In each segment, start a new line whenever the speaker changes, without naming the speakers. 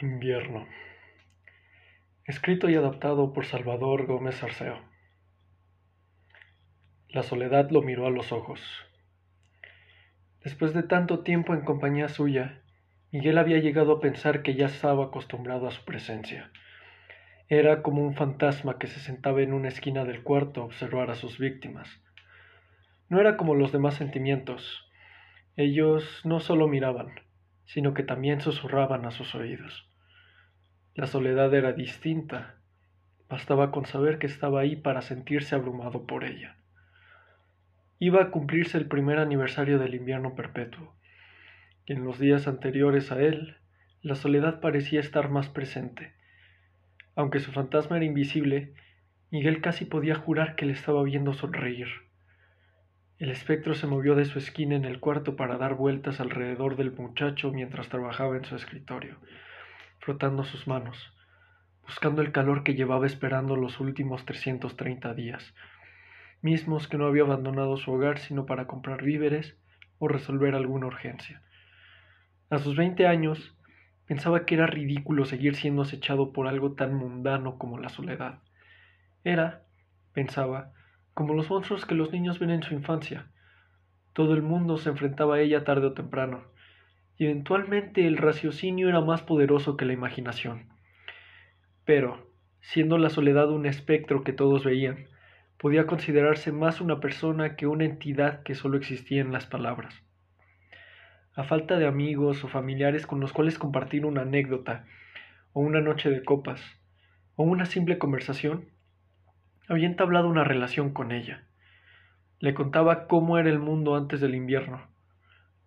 Invierno. Escrito y adaptado por Salvador Gómez Arceo. La soledad lo miró a los ojos. Después de tanto tiempo en compañía suya, Miguel había llegado a pensar que ya estaba acostumbrado a su presencia. Era como un fantasma que se sentaba en una esquina del cuarto a observar a sus víctimas. No era como los demás sentimientos. Ellos no solo miraban, sino que también susurraban a sus oídos. La soledad era distinta. Bastaba con saber que estaba ahí para sentirse abrumado por ella. Iba a cumplirse el primer aniversario del invierno perpetuo, y en los días anteriores a él, la soledad parecía estar más presente. Aunque su fantasma era invisible, Miguel casi podía jurar que le estaba viendo sonreír. El espectro se movió de su esquina en el cuarto para dar vueltas alrededor del muchacho mientras trabajaba en su escritorio frotando sus manos, buscando el calor que llevaba esperando los últimos 330 días, mismos que no había abandonado su hogar sino para comprar víveres o resolver alguna urgencia. A sus 20 años, pensaba que era ridículo seguir siendo acechado por algo tan mundano como la soledad. Era, pensaba, como los monstruos que los niños ven en su infancia. Todo el mundo se enfrentaba a ella tarde o temprano, eventualmente el raciocinio era más poderoso que la imaginación. Pero, siendo la soledad un espectro que todos veían, podía considerarse más una persona que una entidad que solo existía en las palabras. A falta de amigos o familiares con los cuales compartir una anécdota, o una noche de copas, o una simple conversación, había entablado una relación con ella. Le contaba cómo era el mundo antes del invierno,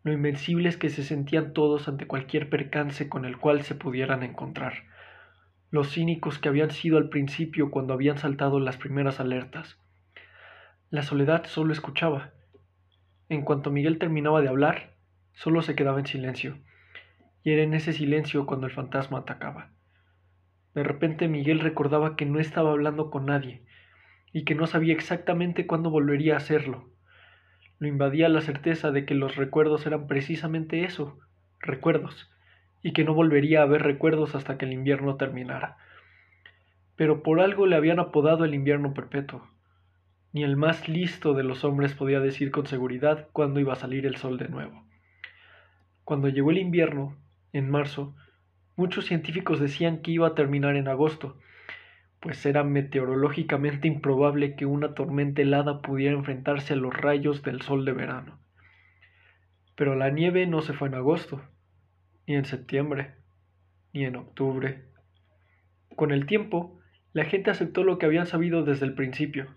lo invencibles que se sentían todos ante cualquier percance con el cual se pudieran encontrar, los cínicos que habían sido al principio cuando habían saltado las primeras alertas. La soledad solo escuchaba. En cuanto Miguel terminaba de hablar, solo se quedaba en silencio, y era en ese silencio cuando el fantasma atacaba. De repente Miguel recordaba que no estaba hablando con nadie, y que no sabía exactamente cuándo volvería a hacerlo. Lo invadía la certeza de que los recuerdos eran precisamente eso, recuerdos, y que no volvería a haber recuerdos hasta que el invierno terminara. Pero por algo le habían apodado el invierno perpetuo. Ni el más listo de los hombres podía decir con seguridad cuándo iba a salir el sol de nuevo. Cuando llegó el invierno, en marzo, muchos científicos decían que iba a terminar en agosto, pues era meteorológicamente improbable que una tormenta helada pudiera enfrentarse a los rayos del sol de verano. Pero la nieve no se fue en agosto, ni en septiembre, ni en octubre. Con el tiempo, la gente aceptó lo que habían sabido desde el principio.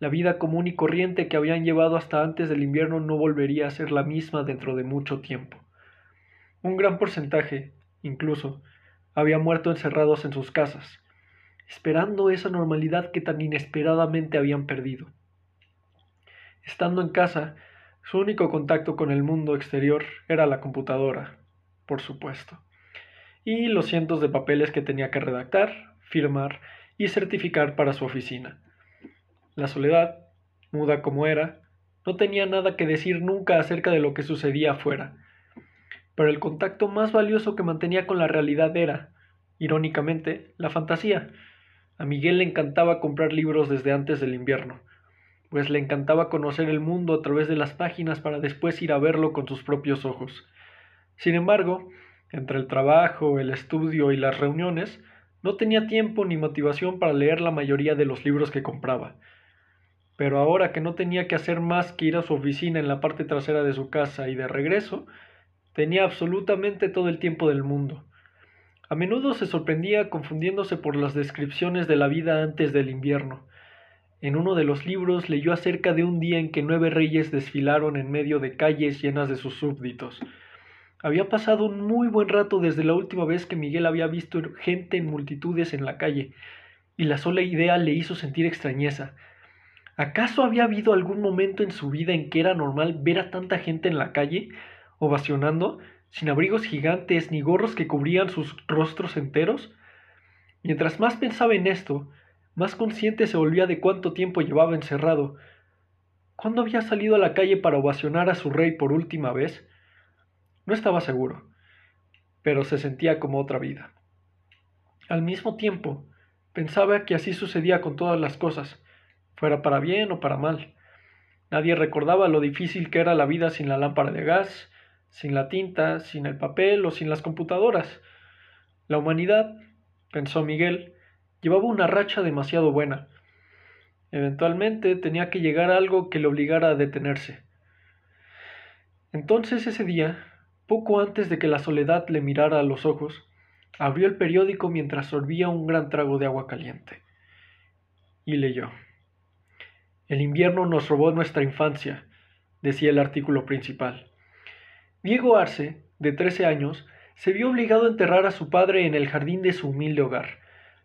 La vida común y corriente que habían llevado hasta antes del invierno no volvería a ser la misma dentro de mucho tiempo. Un gran porcentaje, incluso, había muerto encerrados en sus casas, esperando esa normalidad que tan inesperadamente habían perdido. Estando en casa, su único contacto con el mundo exterior era la computadora, por supuesto, y los cientos de papeles que tenía que redactar, firmar y certificar para su oficina. La soledad, muda como era, no tenía nada que decir nunca acerca de lo que sucedía afuera, pero el contacto más valioso que mantenía con la realidad era, irónicamente, la fantasía, a Miguel le encantaba comprar libros desde antes del invierno, pues le encantaba conocer el mundo a través de las páginas para después ir a verlo con sus propios ojos. Sin embargo, entre el trabajo, el estudio y las reuniones, no tenía tiempo ni motivación para leer la mayoría de los libros que compraba. Pero ahora que no tenía que hacer más que ir a su oficina en la parte trasera de su casa y de regreso, tenía absolutamente todo el tiempo del mundo. A menudo se sorprendía confundiéndose por las descripciones de la vida antes del invierno. En uno de los libros leyó acerca de un día en que nueve reyes desfilaron en medio de calles llenas de sus súbditos. Había pasado un muy buen rato desde la última vez que Miguel había visto gente en multitudes en la calle, y la sola idea le hizo sentir extrañeza. ¿Acaso había habido algún momento en su vida en que era normal ver a tanta gente en la calle, ovacionando, sin abrigos gigantes ni gorros que cubrían sus rostros enteros? Mientras más pensaba en esto, más consciente se volvía de cuánto tiempo llevaba encerrado. ¿Cuándo había salido a la calle para ovacionar a su rey por última vez? No estaba seguro. pero se sentía como otra vida. Al mismo tiempo, pensaba que así sucedía con todas las cosas, fuera para bien o para mal. Nadie recordaba lo difícil que era la vida sin la lámpara de gas, sin la tinta, sin el papel o sin las computadoras. La humanidad, pensó Miguel, llevaba una racha demasiado buena. Eventualmente tenía que llegar a algo que le obligara a detenerse. Entonces ese día, poco antes de que la soledad le mirara a los ojos, abrió el periódico mientras sorbía un gran trago de agua caliente. Y leyó. El invierno nos robó nuestra infancia, decía el artículo principal. Diego Arce, de trece años, se vio obligado a enterrar a su padre en el jardín de su humilde hogar,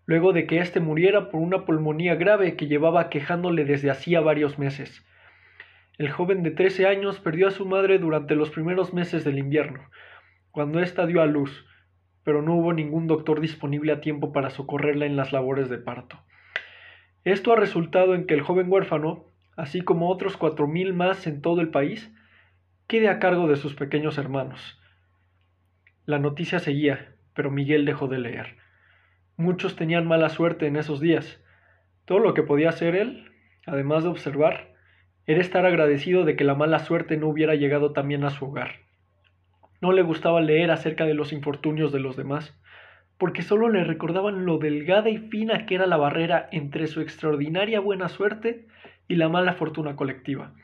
luego de que éste muriera por una pulmonía grave que llevaba quejándole desde hacía varios meses. El joven de trece años perdió a su madre durante los primeros meses del invierno, cuando ésta dio a luz, pero no hubo ningún doctor disponible a tiempo para socorrerla en las labores de parto. Esto ha resultado en que el joven huérfano, así como otros cuatro mil más en todo el país, quede a cargo de sus pequeños hermanos. La noticia seguía, pero Miguel dejó de leer. Muchos tenían mala suerte en esos días. Todo lo que podía hacer él, además de observar, era estar agradecido de que la mala suerte no hubiera llegado también a su hogar. No le gustaba leer acerca de los infortunios de los demás porque solo le recordaban lo delgada y fina que era la barrera entre su extraordinaria buena suerte y la mala fortuna colectiva.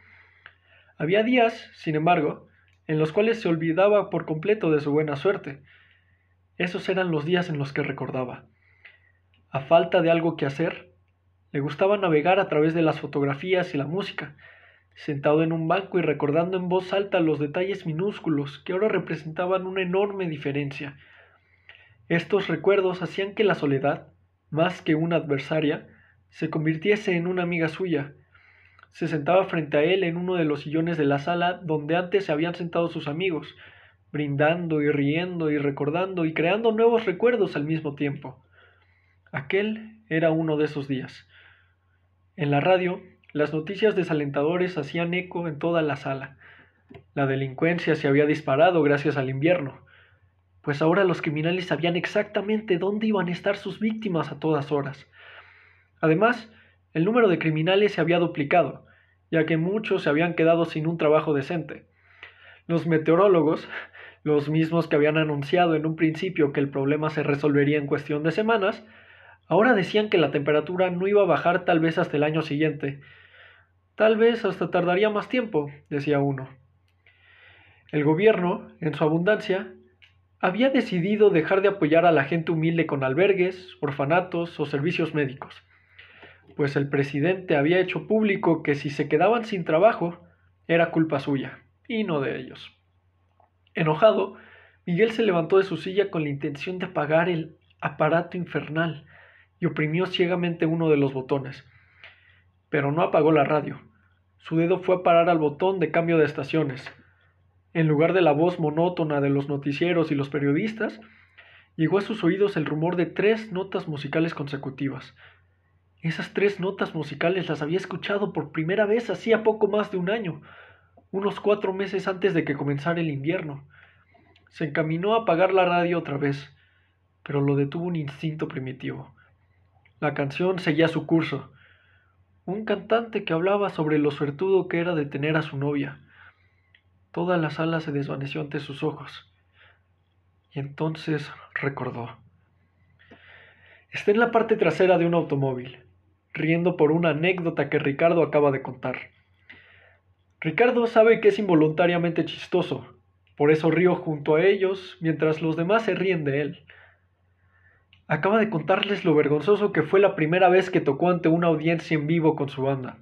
Había días, sin embargo, en los cuales se olvidaba por completo de su buena suerte. Esos eran los días en los que recordaba. A falta de algo que hacer, le gustaba navegar a través de las fotografías y la música, sentado en un banco y recordando en voz alta los detalles minúsculos que ahora representaban una enorme diferencia estos recuerdos hacían que la soledad, más que una adversaria, se convirtiese en una amiga suya. Se sentaba frente a él en uno de los sillones de la sala donde antes se habían sentado sus amigos, brindando y riendo y recordando y creando nuevos recuerdos al mismo tiempo. Aquel era uno de esos días. En la radio, las noticias desalentadores hacían eco en toda la sala. La delincuencia se había disparado gracias al invierno pues ahora los criminales sabían exactamente dónde iban a estar sus víctimas a todas horas. Además, el número de criminales se había duplicado, ya que muchos se habían quedado sin un trabajo decente. Los meteorólogos, los mismos que habían anunciado en un principio que el problema se resolvería en cuestión de semanas, ahora decían que la temperatura no iba a bajar tal vez hasta el año siguiente. Tal vez hasta tardaría más tiempo, decía uno. El gobierno, en su abundancia, había decidido dejar de apoyar a la gente humilde con albergues, orfanatos o servicios médicos, pues el presidente había hecho público que si se quedaban sin trabajo era culpa suya y no de ellos. Enojado, Miguel se levantó de su silla con la intención de apagar el aparato infernal y oprimió ciegamente uno de los botones. Pero no apagó la radio. Su dedo fue a parar al botón de cambio de estaciones en lugar de la voz monótona de los noticieros y los periodistas, llegó a sus oídos el rumor de tres notas musicales consecutivas. Esas tres notas musicales las había escuchado por primera vez hacía poco más de un año, unos cuatro meses antes de que comenzara el invierno. Se encaminó a apagar la radio otra vez, pero lo detuvo un instinto primitivo. La canción seguía su curso. Un cantante que hablaba sobre lo suertudo que era de tener a su novia. Toda la sala se desvaneció ante sus ojos. Y entonces recordó. Está en la parte trasera de un automóvil, riendo por una anécdota que Ricardo acaba de contar. Ricardo sabe que es involuntariamente chistoso, por eso río junto a ellos mientras los demás se ríen de él. Acaba de contarles lo vergonzoso que fue la primera vez que tocó ante una audiencia en vivo con su banda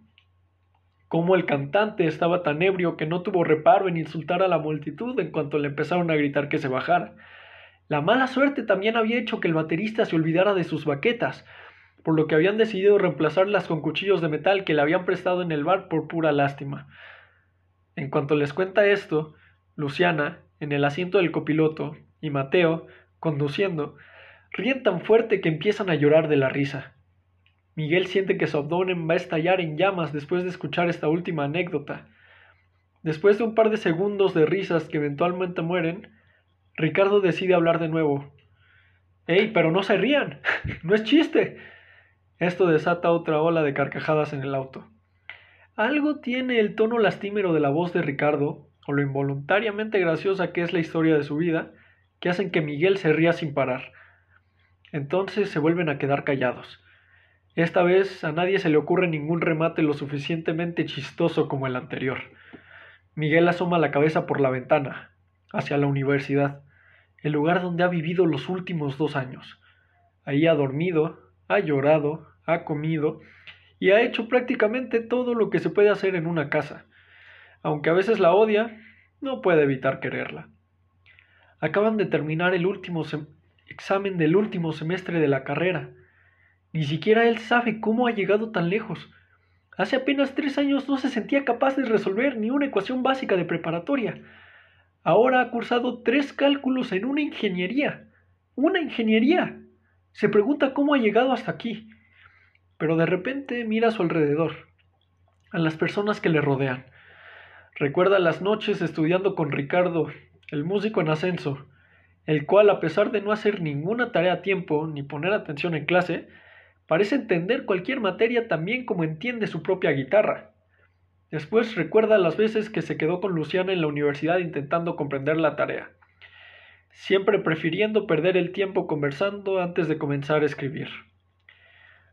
cómo el cantante estaba tan ebrio que no tuvo reparo en insultar a la multitud en cuanto le empezaron a gritar que se bajara. La mala suerte también había hecho que el baterista se olvidara de sus baquetas, por lo que habían decidido reemplazarlas con cuchillos de metal que le habían prestado en el bar por pura lástima. En cuanto les cuenta esto, Luciana, en el asiento del copiloto, y Mateo, conduciendo, ríen tan fuerte que empiezan a llorar de la risa. Miguel siente que su abdomen va a estallar en llamas después de escuchar esta última anécdota. Después de un par de segundos de risas que eventualmente mueren, Ricardo decide hablar de nuevo. ¡Ey, pero no se rían! ¡No es chiste! Esto desata otra ola de carcajadas en el auto. Algo tiene el tono lastimero de la voz de Ricardo, o lo involuntariamente graciosa que es la historia de su vida, que hacen que Miguel se ría sin parar. Entonces se vuelven a quedar callados. Esta vez a nadie se le ocurre ningún remate lo suficientemente chistoso como el anterior. Miguel asoma la cabeza por la ventana, hacia la universidad, el lugar donde ha vivido los últimos dos años. Ahí ha dormido, ha llorado, ha comido y ha hecho prácticamente todo lo que se puede hacer en una casa. Aunque a veces la odia, no puede evitar quererla. Acaban de terminar el último examen del último semestre de la carrera. Ni siquiera él sabe cómo ha llegado tan lejos. Hace apenas tres años no se sentía capaz de resolver ni una ecuación básica de preparatoria. Ahora ha cursado tres cálculos en una ingeniería. ¡Una ingeniería! Se pregunta cómo ha llegado hasta aquí. Pero de repente mira a su alrededor, a las personas que le rodean. Recuerda las noches estudiando con Ricardo, el músico en ascenso, el cual, a pesar de no hacer ninguna tarea a tiempo ni poner atención en clase, Parece entender cualquier materia tan bien como entiende su propia guitarra. Después recuerda las veces que se quedó con Luciana en la universidad intentando comprender la tarea, siempre prefiriendo perder el tiempo conversando antes de comenzar a escribir.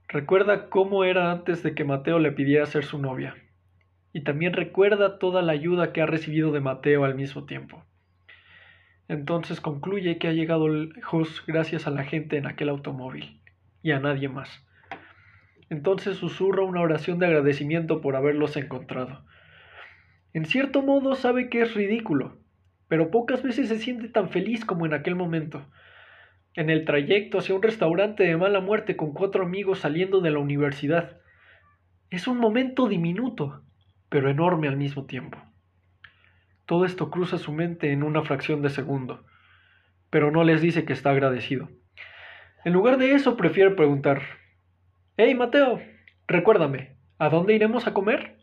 Recuerda cómo era antes de que Mateo le pidiera ser su novia, y también recuerda toda la ayuda que ha recibido de Mateo al mismo tiempo. Entonces concluye que ha llegado lejos gracias a la gente en aquel automóvil y a nadie más. Entonces susurra una oración de agradecimiento por haberlos encontrado. En cierto modo sabe que es ridículo, pero pocas veces se siente tan feliz como en aquel momento. En el trayecto hacia un restaurante de mala muerte con cuatro amigos saliendo de la universidad. Es un momento diminuto, pero enorme al mismo tiempo. Todo esto cruza su mente en una fracción de segundo, pero no les dice que está agradecido. En lugar de eso, prefiere preguntar, Hey, Mateo, recuérdame, ¿a dónde iremos a comer?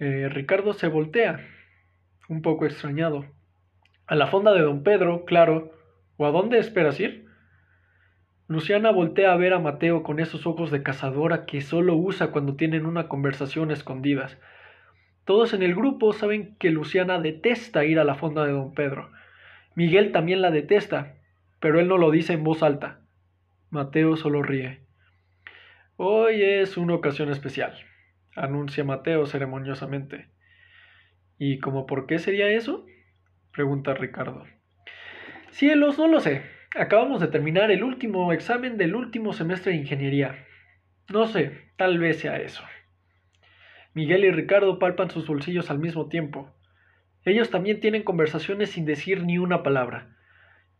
Eh, Ricardo se voltea, un poco extrañado. A la fonda de don Pedro, claro. ¿O a dónde esperas ir? Luciana voltea a ver a Mateo con esos ojos de cazadora que solo usa cuando tienen una conversación escondidas. Todos en el grupo saben que Luciana detesta ir a la fonda de don Pedro. Miguel también la detesta, pero él no lo dice en voz alta. Mateo solo ríe. Hoy es una ocasión especial, anuncia Mateo ceremoniosamente. ¿Y cómo por qué sería eso? pregunta Ricardo. Cielos, no lo sé. Acabamos de terminar el último examen del último semestre de ingeniería. No sé, tal vez sea eso. Miguel y Ricardo palpan sus bolsillos al mismo tiempo. Ellos también tienen conversaciones sin decir ni una palabra.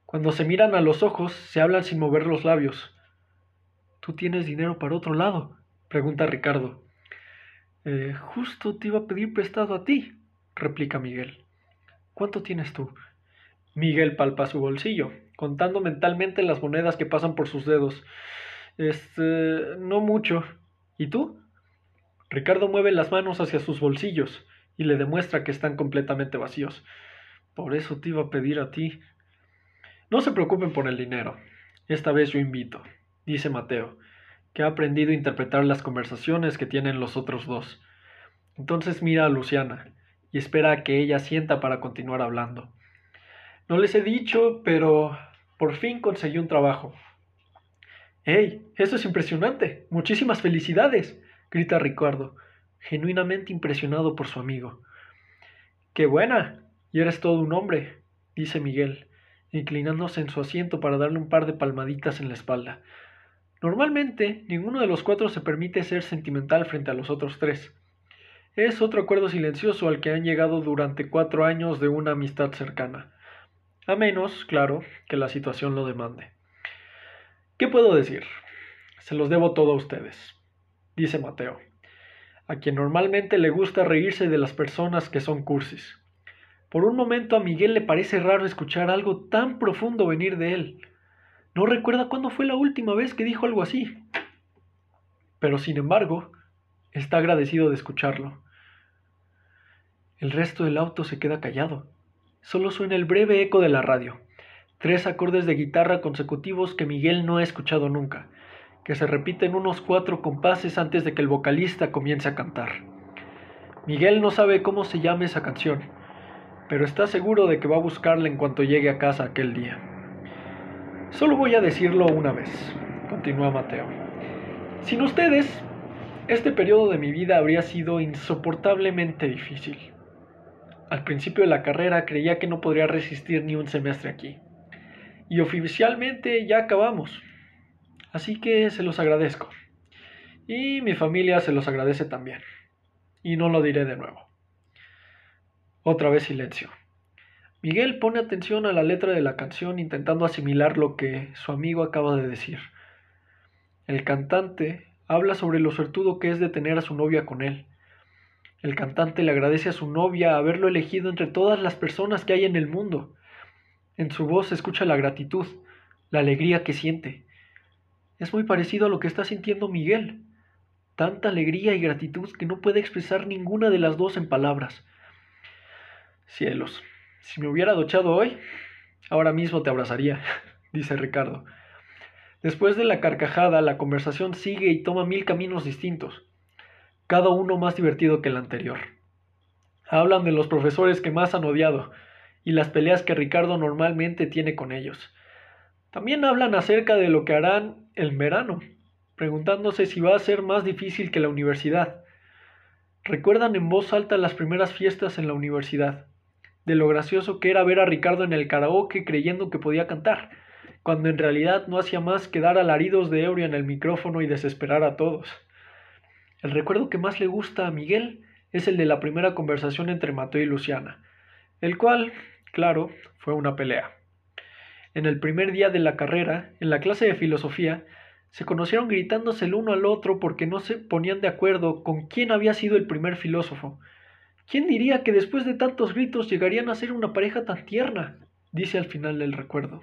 Cuando se miran a los ojos, se hablan sin mover los labios. ¿Tú tienes dinero para otro lado? pregunta Ricardo. Eh, justo te iba a pedir prestado a ti, replica Miguel. ¿Cuánto tienes tú? Miguel palpa su bolsillo, contando mentalmente las monedas que pasan por sus dedos. Este, no mucho. ¿Y tú? Ricardo mueve las manos hacia sus bolsillos y le demuestra que están completamente vacíos. Por eso te iba a pedir a ti, no se preocupen por el dinero. Esta vez yo invito, dice Mateo, que ha aprendido a interpretar las conversaciones que tienen los otros dos. Entonces mira a Luciana y espera a que ella sienta para continuar hablando. No les he dicho, pero por fin conseguí un trabajo. ¡Hey! Eso es impresionante. Muchísimas felicidades. grita Ricardo, genuinamente impresionado por su amigo. ¡Qué buena! Y eres todo un hombre, dice Miguel, inclinándose en su asiento para darle un par de palmaditas en la espalda. Normalmente, ninguno de los cuatro se permite ser sentimental frente a los otros tres. Es otro acuerdo silencioso al que han llegado durante cuatro años de una amistad cercana. A menos, claro, que la situación lo demande. ¿Qué puedo decir? Se los debo todo a ustedes, dice Mateo, a quien normalmente le gusta reírse de las personas que son cursis. Por un momento a Miguel le parece raro escuchar algo tan profundo venir de él. No recuerda cuándo fue la última vez que dijo algo así. Pero sin embargo, está agradecido de escucharlo. El resto del auto se queda callado. solo suena el breve eco de la radio, tres acordes de guitarra consecutivos que Miguel no ha escuchado nunca, que se repiten unos cuatro compases antes de que el vocalista comience a cantar. Miguel no sabe cómo se llama esa canción, pero está seguro de que va a buscarla en cuanto llegue a casa aquel día. Solo voy a decirlo una vez, continúa Mateo. Sin ustedes, este periodo de mi vida habría sido insoportablemente difícil. Al principio de la carrera creía que no podría resistir ni un semestre aquí. Y oficialmente ya acabamos. Así que se los agradezco. Y mi familia se los agradece también. Y no lo diré de nuevo. Otra vez silencio. Miguel pone atención a la letra de la canción intentando asimilar lo que su amigo acaba de decir. El cantante habla sobre lo suertudo que es de tener a su novia con él. El cantante le agradece a su novia haberlo elegido entre todas las personas que hay en el mundo. En su voz se escucha la gratitud, la alegría que siente. Es muy parecido a lo que está sintiendo Miguel. Tanta alegría y gratitud que no puede expresar ninguna de las dos en palabras. Cielos, si me hubiera duchado hoy, ahora mismo te abrazaría, dice Ricardo. Después de la carcajada, la conversación sigue y toma mil caminos distintos, cada uno más divertido que el anterior. Hablan de los profesores que más han odiado y las peleas que Ricardo normalmente tiene con ellos. También hablan acerca de lo que harán el verano, preguntándose si va a ser más difícil que la universidad. Recuerdan en voz alta las primeras fiestas en la universidad, de lo gracioso que era ver a Ricardo en el karaoke creyendo que podía cantar cuando en realidad no hacía más que dar alaridos de ebrio en el micrófono y desesperar a todos. El recuerdo que más le gusta a Miguel es el de la primera conversación entre Mateo y Luciana, el cual, claro, fue una pelea. En el primer día de la carrera, en la clase de filosofía, se conocieron gritándose el uno al otro porque no se ponían de acuerdo con quién había sido el primer filósofo. ¿Quién diría que después de tantos gritos llegarían a ser una pareja tan tierna? dice al final del recuerdo.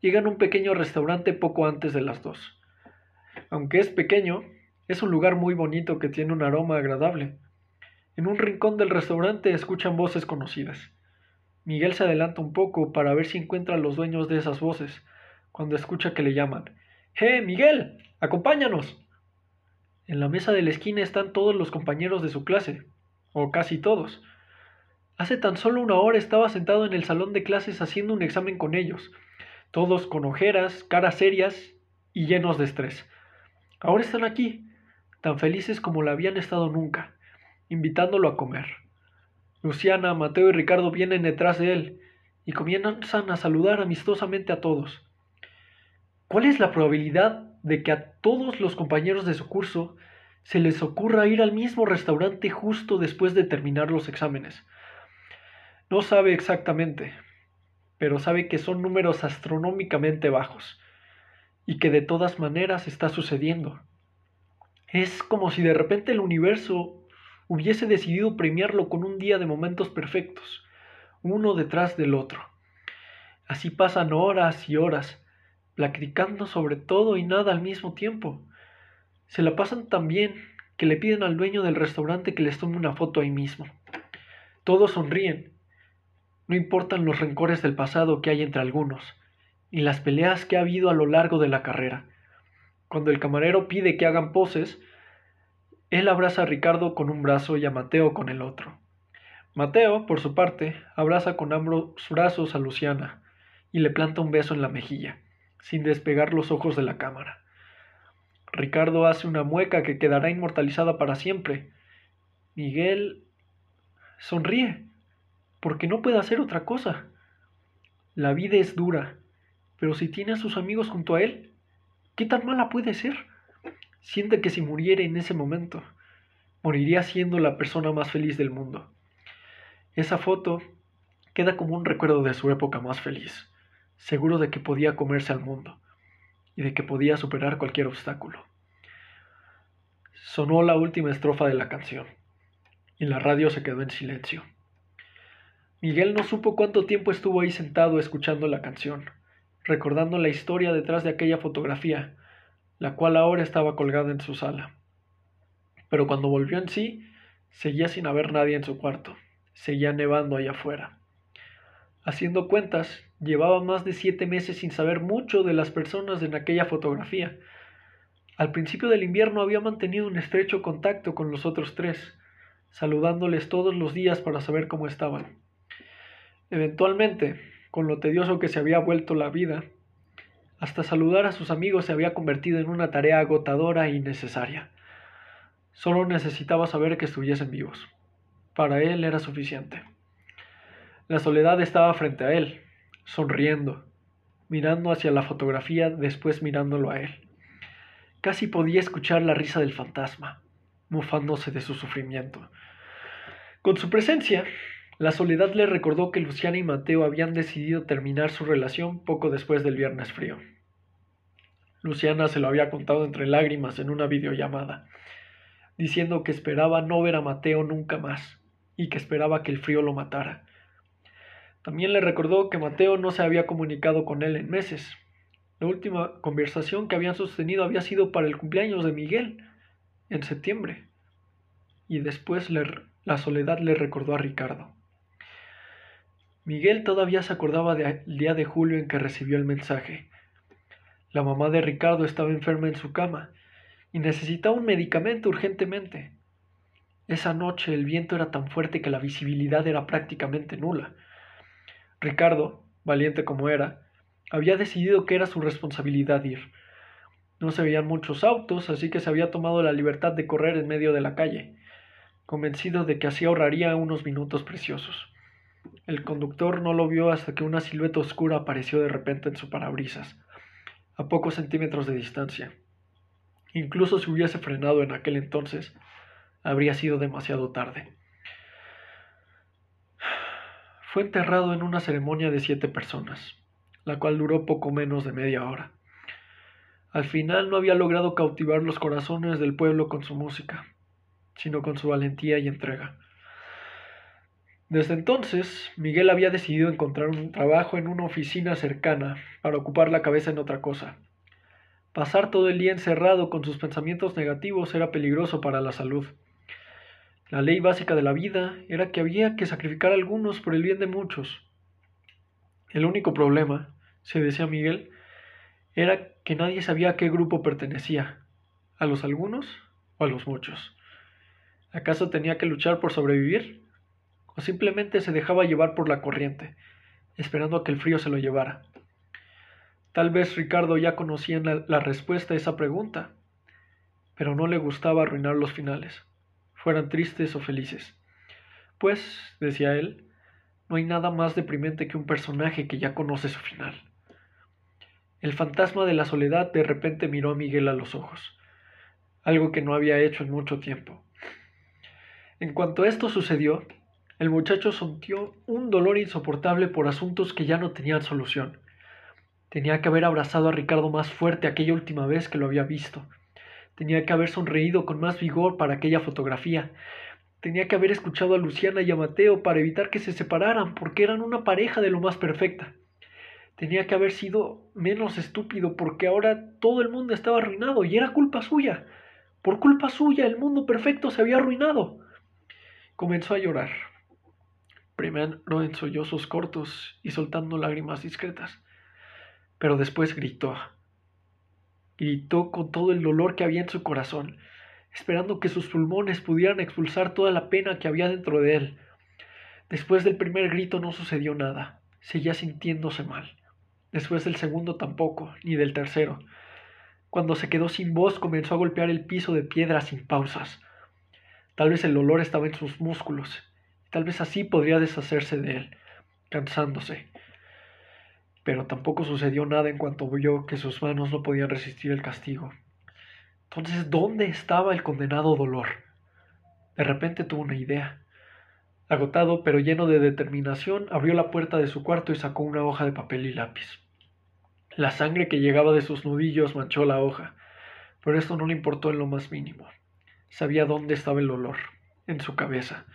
Llegan a un pequeño restaurante poco antes de las dos. Aunque es pequeño, es un lugar muy bonito que tiene un aroma agradable. En un rincón del restaurante escuchan voces conocidas. Miguel se adelanta un poco para ver si encuentra a los dueños de esas voces, cuando escucha que le llaman. ¡Eh, Miguel! ¡Acompáñanos! En la mesa de la esquina están todos los compañeros de su clase, o casi todos. Hace tan solo una hora estaba sentado en el salón de clases haciendo un examen con ellos, todos con ojeras, caras serias y llenos de estrés. Ahora están aquí, tan felices como lo habían estado nunca, invitándolo a comer. Luciana, Mateo y Ricardo vienen detrás de él y comienzan a saludar amistosamente a todos. ¿Cuál es la probabilidad de que a todos los compañeros de su curso se les ocurra ir al mismo restaurante justo después de terminar los exámenes? No sabe exactamente, pero sabe que son números astronómicamente bajos y que de todas maneras está sucediendo. Es como si de repente el universo hubiese decidido premiarlo con un día de momentos perfectos, uno detrás del otro. Así pasan horas y horas, platicando sobre todo y nada al mismo tiempo. Se la pasan tan bien que le piden al dueño del restaurante que les tome una foto ahí mismo. Todos sonríen, no importan los rencores del pasado que hay entre algunos, ni las peleas que ha habido a lo largo de la carrera. Cuando el camarero pide que hagan poses, él abraza a Ricardo con un brazo y a Mateo con el otro. Mateo, por su parte, abraza con ambos brazos a Luciana y le planta un beso en la mejilla, sin despegar los ojos de la cámara. Ricardo hace una mueca que quedará inmortalizada para siempre. Miguel sonríe porque no puede hacer otra cosa. La vida es dura, pero si tiene a sus amigos junto a él, ¿qué tan mala puede ser? Siente que si muriera en ese momento, moriría siendo la persona más feliz del mundo. Esa foto queda como un recuerdo de su época más feliz, seguro de que podía comerse al mundo y de que podía superar cualquier obstáculo. Sonó la última estrofa de la canción y la radio se quedó en silencio. Miguel no supo cuánto tiempo estuvo ahí sentado escuchando la canción, recordando la historia detrás de aquella fotografía, la cual ahora estaba colgada en su sala. Pero cuando volvió en sí, seguía sin haber nadie en su cuarto, seguía nevando allá afuera. Haciendo cuentas, llevaba más de siete meses sin saber mucho de las personas en aquella fotografía. Al principio del invierno había mantenido un estrecho contacto con los otros tres, saludándoles todos los días para saber cómo estaban. Eventualmente, con lo tedioso que se había vuelto la vida, hasta saludar a sus amigos se había convertido en una tarea agotadora e innecesaria. Solo necesitaba saber que estuviesen vivos. Para él era suficiente. La soledad estaba frente a él, sonriendo, mirando hacia la fotografía, después mirándolo a él. Casi podía escuchar la risa del fantasma, mofándose de su sufrimiento. Con su presencia, la soledad le recordó que Luciana y Mateo habían decidido terminar su relación poco después del viernes frío. Luciana se lo había contado entre lágrimas en una videollamada, diciendo que esperaba no ver a Mateo nunca más y que esperaba que el frío lo matara. También le recordó que Mateo no se había comunicado con él en meses. La última conversación que habían sostenido había sido para el cumpleaños de Miguel, en septiembre. Y después la soledad le recordó a Ricardo. Miguel todavía se acordaba del día de julio en que recibió el mensaje. La mamá de Ricardo estaba enferma en su cama y necesitaba un medicamento urgentemente. Esa noche el viento era tan fuerte que la visibilidad era prácticamente nula. Ricardo, valiente como era, había decidido que era su responsabilidad ir. No se veían muchos autos, así que se había tomado la libertad de correr en medio de la calle, convencido de que así ahorraría unos minutos preciosos. El conductor no lo vio hasta que una silueta oscura apareció de repente en su parabrisas, a pocos centímetros de distancia. Incluso si hubiese frenado en aquel entonces, habría sido demasiado tarde. Fue enterrado en una ceremonia de siete personas, la cual duró poco menos de media hora. Al final no había logrado cautivar los corazones del pueblo con su música, sino con su valentía y entrega. Desde entonces, Miguel había decidido encontrar un trabajo en una oficina cercana para ocupar la cabeza en otra cosa. Pasar todo el día encerrado con sus pensamientos negativos era peligroso para la salud. La ley básica de la vida era que había que sacrificar a algunos por el bien de muchos. El único problema, se decía Miguel, era que nadie sabía a qué grupo pertenecía, a los algunos o a los muchos. ¿Acaso tenía que luchar por sobrevivir? ¿O simplemente se dejaba llevar por la corriente, esperando a que el frío se lo llevara? Tal vez Ricardo ya conocía la, la respuesta a esa pregunta, pero no le gustaba arruinar los finales fueran tristes o felices. Pues, decía él, no hay nada más deprimente que un personaje que ya conoce su final. El fantasma de la soledad de repente miró a Miguel a los ojos, algo que no había hecho en mucho tiempo. En cuanto esto sucedió, el muchacho sintió un dolor insoportable por asuntos que ya no tenían solución. Tenía que haber abrazado a Ricardo más fuerte aquella última vez que lo había visto. Tenía que haber sonreído con más vigor para aquella fotografía. Tenía que haber escuchado a Luciana y a Mateo para evitar que se separaran, porque eran una pareja de lo más perfecta. Tenía que haber sido menos estúpido, porque ahora todo el mundo estaba arruinado y era culpa suya. Por culpa suya el mundo perfecto se había arruinado. Comenzó a llorar, primero en sollozos cortos y soltando lágrimas discretas, pero después gritó gritó con todo el dolor que había en su corazón, esperando que sus pulmones pudieran expulsar toda la pena que había dentro de él. Después del primer grito no sucedió nada, seguía sintiéndose mal. Después del segundo tampoco, ni del tercero. Cuando se quedó sin voz comenzó a golpear el piso de piedra sin pausas. Tal vez el dolor estaba en sus músculos, tal vez así podría deshacerse de él, cansándose, pero tampoco sucedió nada en cuanto vio que sus manos no podían resistir el castigo. Entonces, ¿dónde estaba el condenado dolor? De repente tuvo una idea. Agotado, pero lleno de determinación, abrió la puerta de su cuarto y sacó una hoja de papel y lápiz. La sangre que llegaba de sus nudillos manchó la hoja, pero esto no le importó en lo más mínimo. Sabía dónde estaba el dolor, en su cabeza,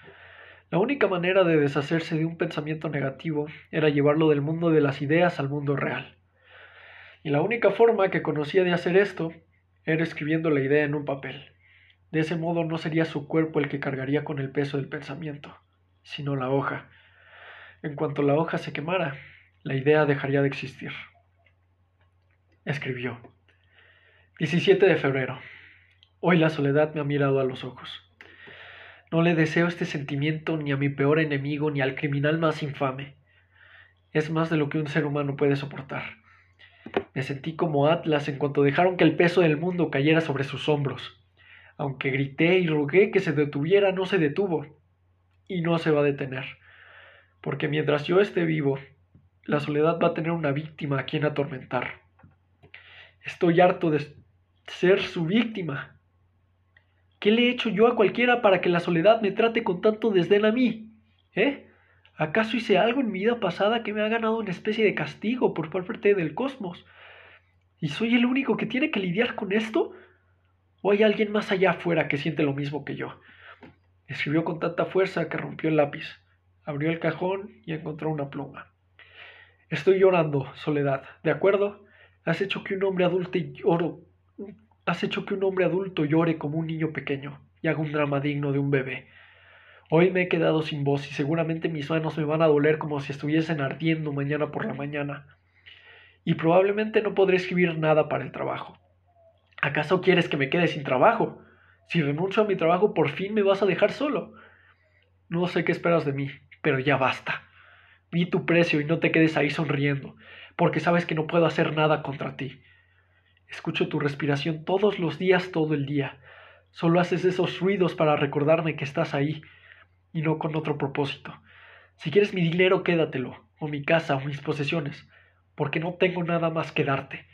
la única manera de deshacerse de un pensamiento negativo era llevarlo del mundo de las ideas al mundo real. Y la única forma que conocía de hacer esto era escribiendo la idea en un papel. De ese modo no sería su cuerpo el que cargaría con el peso del pensamiento, sino la hoja. En cuanto la hoja se quemara, la idea dejaría de existir. Escribió. 17 de febrero. Hoy la soledad me ha mirado a los ojos. No le deseo este sentimiento ni a mi peor enemigo ni al criminal más infame. Es más de lo que un ser humano puede soportar. Me sentí como Atlas en cuanto dejaron que el peso del mundo cayera sobre sus hombros. Aunque grité y rogué que se detuviera, no se detuvo. Y no se va a detener. Porque mientras yo esté vivo, la soledad va a tener una víctima a quien atormentar. Estoy harto de ser su víctima. ¿Qué le he hecho yo a cualquiera para que la soledad me trate con tanto desdén a mí? ¿Eh? ¿Acaso hice algo en mi vida pasada que me ha ganado una especie de castigo por parte del cosmos? ¿Y soy el único que tiene que lidiar con esto? ¿O hay alguien más allá afuera que siente lo mismo que yo? Escribió con tanta fuerza que rompió el lápiz, abrió el cajón y encontró una pluma. Estoy llorando, Soledad, ¿de acuerdo? Has hecho que un hombre adulto lloro, has hecho que un hombre adulto llore como un niño pequeño y haga un drama digno de un bebé. Hoy me he quedado sin voz y seguramente mis manos me van a doler como si estuviesen ardiendo mañana por la mañana. Y probablemente no podré escribir nada para el trabajo. ¿Acaso quieres que me quede sin trabajo? Si renuncio a mi trabajo, por fin me vas a dejar solo. No sé qué esperas de mí, pero ya basta. Vi tu precio y no te quedes ahí sonriendo, porque sabes que no puedo hacer nada contra ti. Escucho tu respiración todos los días, todo el día. Solo haces esos ruidos para recordarme que estás ahí, y no con otro propósito. Si quieres mi dinero, quédatelo, o mi casa, o mis posesiones, porque no tengo nada más que darte.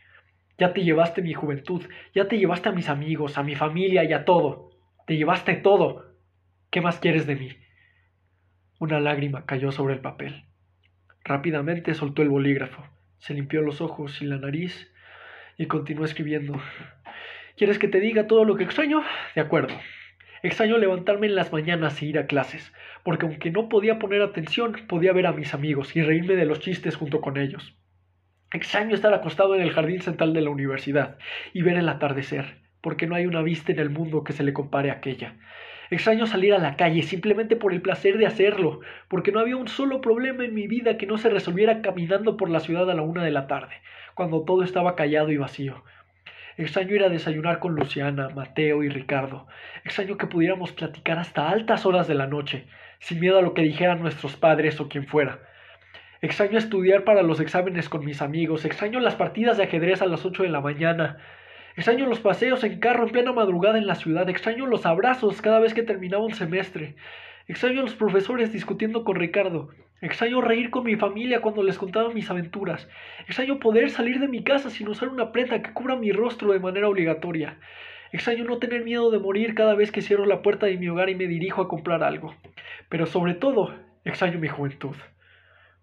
Ya te llevaste mi juventud, ya te llevaste a mis amigos, a mi familia y a todo. Te llevaste todo. ¿Qué más quieres de mí? Una lágrima cayó sobre el papel. Rápidamente soltó el bolígrafo, se limpió los ojos y la nariz y continuó escribiendo. ¿Quieres que te diga todo lo que extraño? De acuerdo. Extraño levantarme en las mañanas e ir a clases, porque aunque no podía poner atención, podía ver a mis amigos y reírme de los chistes junto con ellos. Extraño estar acostado en el jardín central de la universidad y ver el atardecer, porque no hay una vista en el mundo que se le compare a aquella. Extraño salir a la calle simplemente por el placer de hacerlo, porque no había un solo problema en mi vida que no se resolviera caminando por la ciudad a la una de la tarde, cuando todo estaba callado y vacío. Extraño ir a desayunar con Luciana, Mateo y Ricardo. Extraño que pudiéramos platicar hasta altas horas de la noche, sin miedo a lo que dijeran nuestros padres o quien fuera. Extraño estudiar para los exámenes con mis amigos. Extraño las partidas de ajedrez a las ocho de la mañana. Extraño los paseos en carro en plena madrugada en la ciudad. Extraño los abrazos cada vez que terminaba un semestre. Extraño a los profesores discutiendo con Ricardo. Extraño reír con mi familia cuando les contaba mis aventuras. Extraño poder salir de mi casa sin usar una prenda que cubra mi rostro de manera obligatoria. Extraño no tener miedo de morir cada vez que cierro la puerta de mi hogar y me dirijo a comprar algo. Pero sobre todo, extraño mi juventud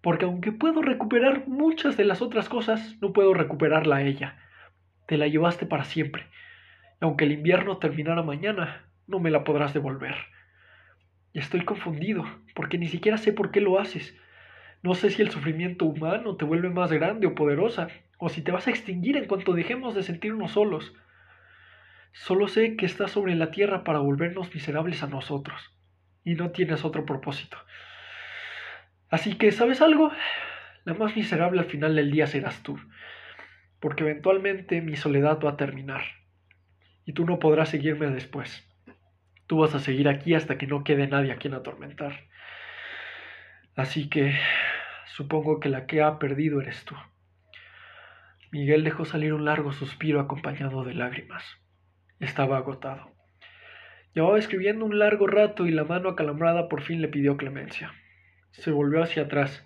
porque aunque puedo recuperar muchas de las otras cosas, no puedo recuperarla a ella. Te la llevaste para siempre, y aunque el invierno terminara mañana, no me la podrás devolver. Y estoy confundido, porque ni siquiera sé por qué lo haces. No sé si el sufrimiento humano te vuelve más grande o poderosa, o si te vas a extinguir en cuanto dejemos de sentirnos solos. Solo sé que estás sobre la tierra para volvernos miserables a nosotros, y no tienes otro propósito. Así que, ¿sabes algo? La más miserable al final del día serás tú, porque eventualmente mi soledad va a terminar, y tú no podrás seguirme después. Tú vas a seguir aquí hasta que no quede nadie a quien atormentar. Así que supongo que la que ha perdido eres tú. Miguel dejó salir un largo suspiro acompañado de lágrimas. Estaba agotado. Llevaba escribiendo un largo rato y la mano acalambrada por fin le pidió clemencia. Se volvió hacia atrás,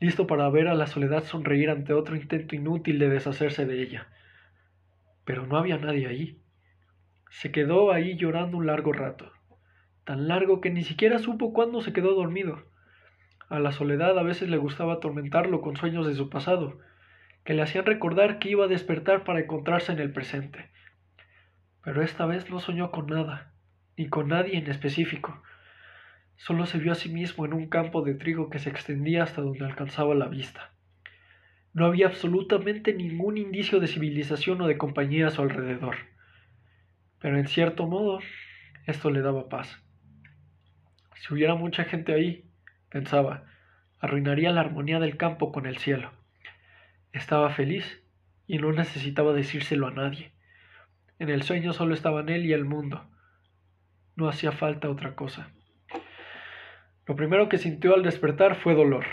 listo para ver a la soledad sonreír ante otro intento inútil de deshacerse de ella. Pero no había nadie ahí. Se quedó ahí llorando un largo rato, tan largo que ni siquiera supo cuándo se quedó dormido. A la soledad a veces le gustaba atormentarlo con sueños de su pasado, que le hacían recordar que iba a despertar para encontrarse en el presente. Pero esta vez no soñó con nada, ni con nadie en específico. Solo se vio a sí mismo en un campo de trigo que se extendía hasta donde alcanzaba la vista. No había absolutamente ningún indicio de civilización o de compañía a su alrededor. Pero en cierto modo, esto le daba paz. Si hubiera mucha gente ahí, pensaba, arruinaría la armonía del campo con el cielo. Estaba feliz y no necesitaba decírselo a nadie. En el sueño solo estaban él y el mundo. No hacía falta otra cosa. Lo primero que sintió al despertar fue dolor.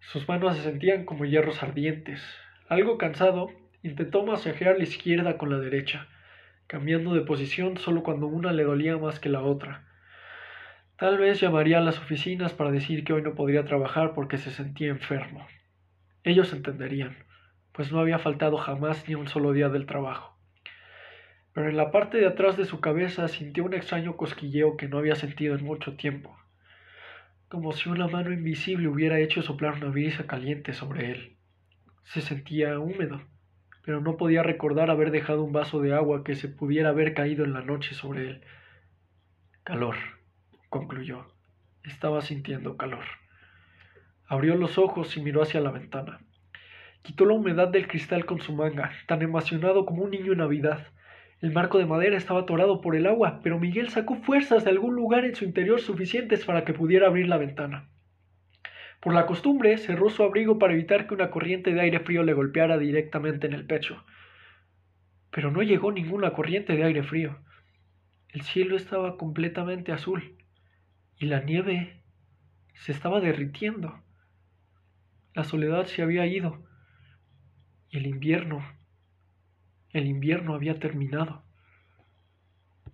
Sus manos se sentían como hierros ardientes. Algo cansado, intentó masajear la izquierda con la derecha, cambiando de posición solo cuando una le dolía más que la otra. Tal vez llamaría a las oficinas para decir que hoy no podría trabajar porque se sentía enfermo. Ellos entenderían, pues no había faltado jamás ni un solo día del trabajo. Pero en la parte de atrás de su cabeza sintió un extraño cosquilleo que no había sentido en mucho tiempo, como si una mano invisible hubiera hecho soplar una brisa caliente sobre él. Se sentía húmedo, pero no podía recordar haber dejado un vaso de agua que se pudiera haber caído en la noche sobre él. Calor, concluyó. Estaba sintiendo calor. Abrió los ojos y miró hacia la ventana. Quitó la humedad del cristal con su manga, tan emocionado como un niño en Navidad. El marco de madera estaba atorado por el agua, pero Miguel sacó fuerzas de algún lugar en su interior suficientes para que pudiera abrir la ventana. Por la costumbre, cerró su abrigo para evitar que una corriente de aire frío le golpeara directamente en el pecho. Pero no llegó ninguna corriente de aire frío. El cielo estaba completamente azul y la nieve se estaba derritiendo. La soledad se había ido y el invierno, el invierno había terminado.